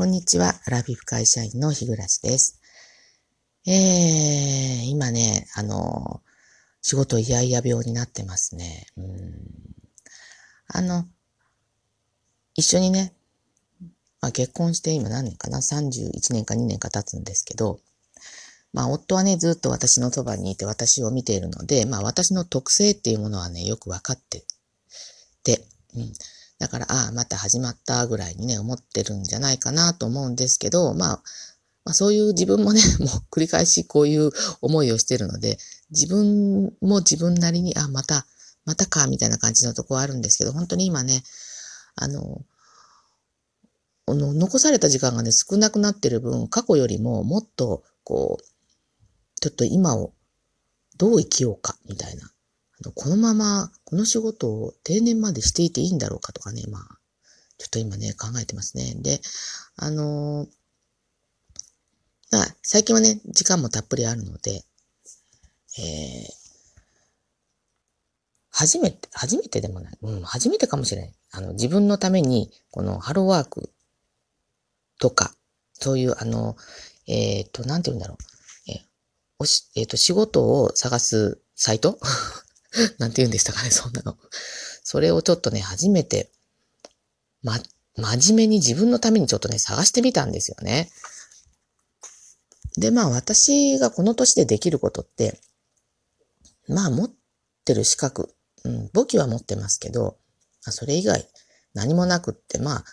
こんにちは。アラフィフ会社員の日暮です。えー、今ね、あの、仕事いやいや病になってますね。うんあの、一緒にね、まあ、結婚して今何年かな ?31 年か2年か経つんですけど、まあ、夫はね、ずっと私のそばにいて私を見ているので、まあ、私の特性っていうものはね、よくわかってて、うん。だから、ああ、また始まったぐらいにね、思ってるんじゃないかなと思うんですけど、まあ、まあ、そういう自分もね、もう繰り返しこういう思いをしてるので、自分も自分なりに、あ、また、またか、みたいな感じのとこはあるんですけど、本当に今ね、あの、の残された時間がね、少なくなってる分、過去よりももっと、こう、ちょっと今をどう生きようか、みたいな。このまま、この仕事を定年までしていていいんだろうかとかね、まあ、ちょっと今ね、考えてますね。で、あのー、まあ、最近はね、時間もたっぷりあるので、えー、初めて、初めてでもない。うん、初めてかもしれない。あの、自分のために、このハローワークとか、そういう、あの、えっ、ー、と、なんて言うんだろう。えー、おし、えっ、ー、と、仕事を探すサイト？なんて言うんでしたかね、そんなの。それをちょっとね、初めて、ま、真面目に自分のためにちょっとね、探してみたんですよね。で、まあ私がこの年でできることって、まあ持ってる資格、うん、簿記は持ってますけど、それ以外何もなくって、まあ、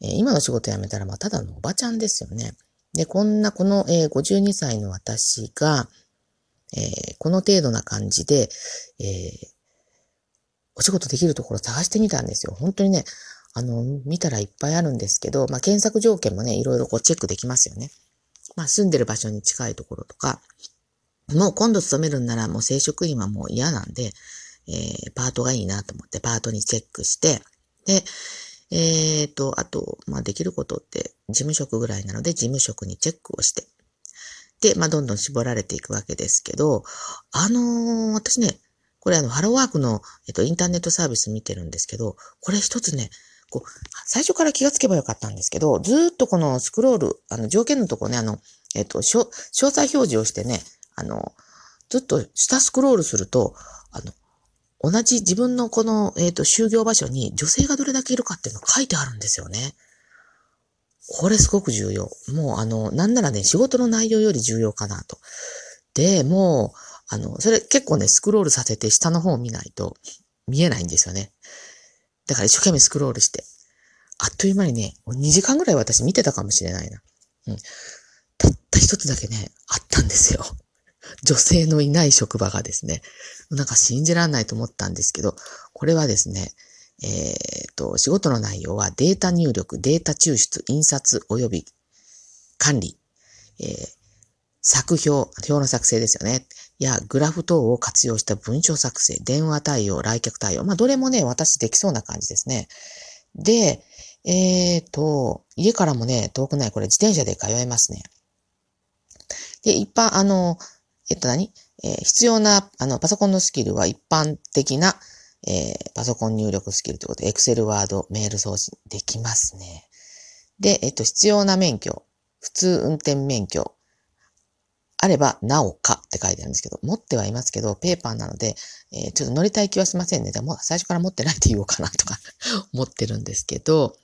えー、今の仕事辞めたら、まあただのおばちゃんですよね。で、こんなこの、えー、52歳の私が、えー、この程度な感じで、えー、お仕事できるところ探してみたんですよ。本当にね、あの、見たらいっぱいあるんですけど、まあ、検索条件もね、いろいろこうチェックできますよね。まあ、住んでる場所に近いところとか、もう今度勤めるんならもう正職員はもう嫌なんで、えー、パートがいいなと思ってパートにチェックして、で、えっ、ー、と、あと、まあ、できることって事務職ぐらいなので、事務職にチェックをして、で、まあ、どんどん絞られていくわけですけど、あのー、私ね、これあの、ハローワークの、えっと、インターネットサービス見てるんですけど、これ一つね、こう、最初から気がつけばよかったんですけど、ずっとこのスクロール、あの、条件のとこね、あの、えっと、詳細表示をしてね、あの、ずっと下スクロールすると、あの、同じ自分のこの、えっ、と、就業場所に女性がどれだけいるかっていうの書いてあるんですよね。これすごく重要。もうあの、なんならね、仕事の内容より重要かなと。で、もう、あの、それ結構ね、スクロールさせて下の方を見ないと見えないんですよね。だから一生懸命スクロールして。あっという間にね、2時間ぐらい私見てたかもしれないな。うん。たった一つだけね、あったんですよ。女性のいない職場がですね。なんか信じらんないと思ったんですけど、これはですね、えっ、と、仕事の内容はデータ入力、データ抽出、印刷及び管理、えー、作表、表の作成ですよね。や、グラフ等を活用した文章作成、電話対応、来客対応。まあ、どれもね、私できそうな感じですね。で、えっ、と、家からもね、遠くない、これ自転車で通えますね。で、一般、あの、えっと何？えー、必要な、あの、パソコンのスキルは一般的な、えー、パソコン入力スキルということで、Excel、Word、メール送信できますね。で、えっと、必要な免許、普通運転免許、あれば、なおかって書いてあるんですけど、持ってはいますけど、ペーパーなので、えー、ちょっと乗りたい気はしませんね。でも、最初から持ってないって言おうかなとか 思ってるんですけど、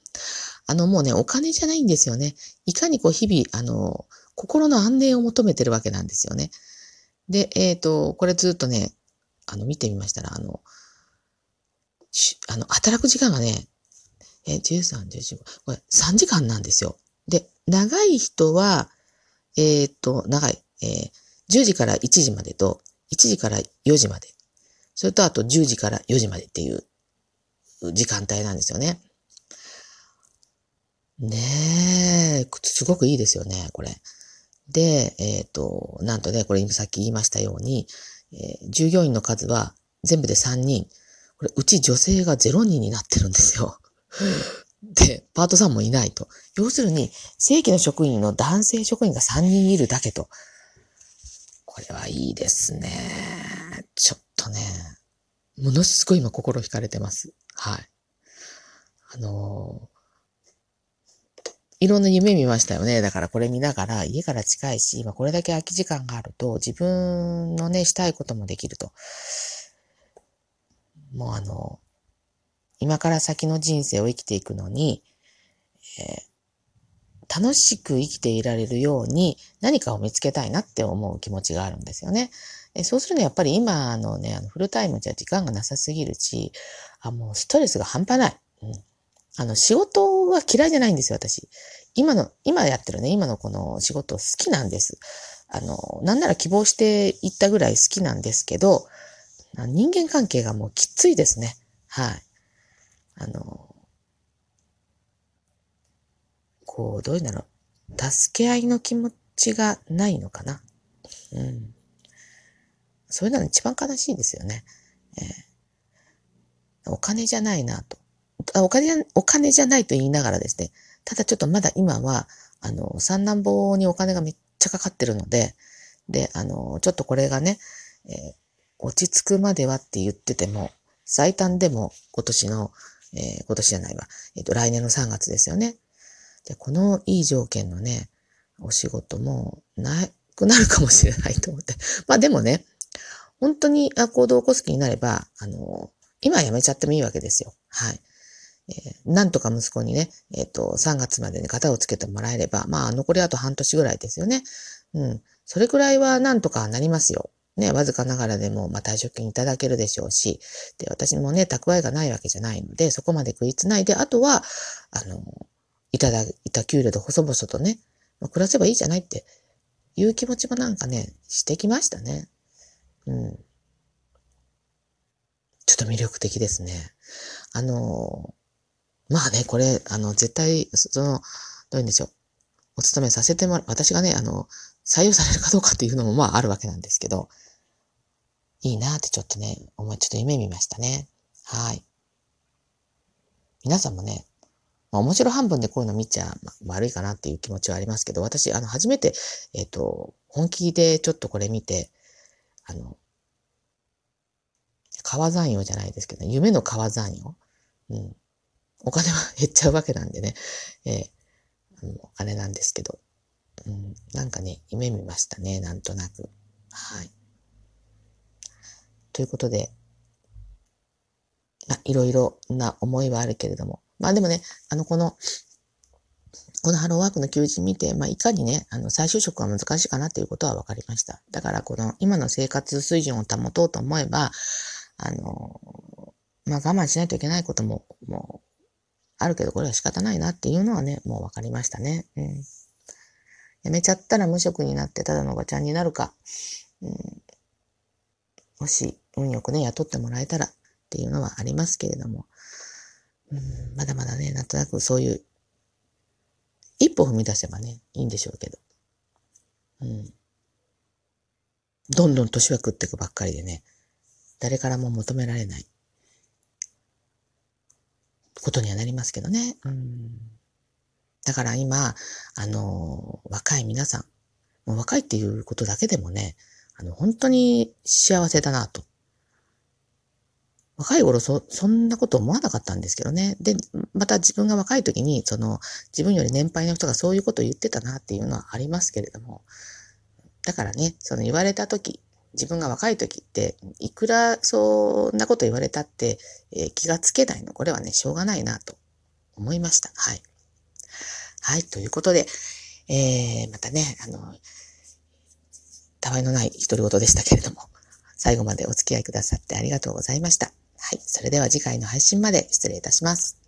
あの、もうね、お金じゃないんですよね。いかにこう、日々、あの、心の安寧を求めてるわけなんですよね。で、えっ、ー、と、これずっとね、あの、見てみましたら、あの、あの、働く時間がね、え、13、14、これ3時間なんですよ。で、長い人は、えっ、と、長い、えー、10時から1時までと、1時から4時まで。それとあと10時から4時までっていう時間帯なんですよね。ねえ、すごくいいですよね、これ。で、えっ、ー、と、なんとね、これ今さっき言いましたように、えー、従業員の数は全部で3人。これ、うち女性が0人になってるんですよ。で、パートさんもいないと。要するに、正規の職員の男性職員が3人いるだけと。これはいいですね。ちょっとね、ものすごい今心惹かれてます。はい。あのー、いろんな夢見ましたよね。だからこれ見ながら、家から近いし、今これだけ空き時間があると、自分のね、したいこともできると。もうあの、今から先の人生を生きていくのに、えー、楽しく生きていられるように何かを見つけたいなって思う気持ちがあるんですよね。えそうするとやっぱり今のね、あのフルタイムじゃ時間がなさすぎるし、あ、もうストレスが半端ない。うん。あの、仕事は嫌いじゃないんですよ、私。今の、今やってるね、今のこの仕事好きなんです。あの、なんなら希望していったぐらい好きなんですけど、人間関係がもうきついですね。はい。あの、こう、どういうんだろう。助け合いの気持ちがないのかな。うん。そういうのが一番悲しいですよね。えー、お金じゃないなと。お金、お金じゃないと言いながらですね、ただちょっとまだ今は、あの、三男坊にお金がめっちゃかかってるので、で、あの、ちょっとこれがね、えー、落ち着くまではって言ってても、最短でも今年の、えー、今年じゃないわ、えっ、と、来年の3月ですよね。で、このいい条件のね、お仕事もなくなるかもしれないと思って。まあでもね、本当に行動を起こす気になれば、あの、今は辞めちゃってもいいわけですよ。はい。えー、なんとか息子にね、えっ、ー、と、3月までに型をつけてもらえれば、まあ、残りあと半年ぐらいですよね。うん。それくらいはなんとかなりますよ。ね、わずかながらでも、まあ、退職金いただけるでしょうし、で、私もね、蓄えがないわけじゃないので、そこまで食いつないで、あとは、あの、いただいた給料で細々とね、まあ、暮らせばいいじゃないっていう気持ちもなんかね、してきましたね。うん。ちょっと魅力的ですね。あの、まあね、これ、あの、絶対、その、どういうんでしょう。お勤めさせてもらう、私がね、あの、採用されるかどうかっていうのもまああるわけなんですけど、いいなってちょっとね、思い、ちょっと夢見ましたね。はい。皆さんもね、まあ、面白半分でこういうの見ちゃ悪いかなっていう気持ちはありますけど、私、あの、初めて、えっ、ー、と、本気でちょっとこれ見て、あの、川山用じゃないですけど、夢の川山用。うん。お金は減っちゃうわけなんでね。えー、お金なんですけど。うん。なんかね、夢見ましたね。なんとなく。はい。ということで、まあ、いろいろな思いはあるけれども。まあでもね、あの、この、このハローワークの求人見て、まあ、いかにね、あの、再就職は難しいかなっていうことは分かりました。だから、この、今の生活水準を保とうと思えば、あの、まあ、我慢しないといけないことも、もう、あるけど、これは仕方ないなっていうのはね、もう分かりましたね。うん。辞めちゃったら無職になってただのおばちゃんになるか、うん、もし、運よくね、雇ってもらえたらっていうのはありますけれども、うん、まだまだね、なんとなくそういう一歩踏み出せばね、いいんでしょうけど。うん。どんどん年は食っていくばっかりでね、誰からも求められないことにはなりますけどね。うん。だから今、あの、若い皆さん、もう若いっていうことだけでもね、あの、本当に幸せだなと若い頃そ、そんなこと思わなかったんですけどね。で、また自分が若い時に、その、自分より年配の人がそういうことを言ってたなっていうのはありますけれども、だからね、その言われた時、自分が若い時って、いくらそんなこと言われたって、えー、気がつけないの、これはね、しょうがないなと思いました。はい。はい、ということで、えー、またね、あの、たわいのない独り言でしたけれども、最後までお付き合いくださってありがとうございました。はい。それでは次回の配信まで失礼いたします。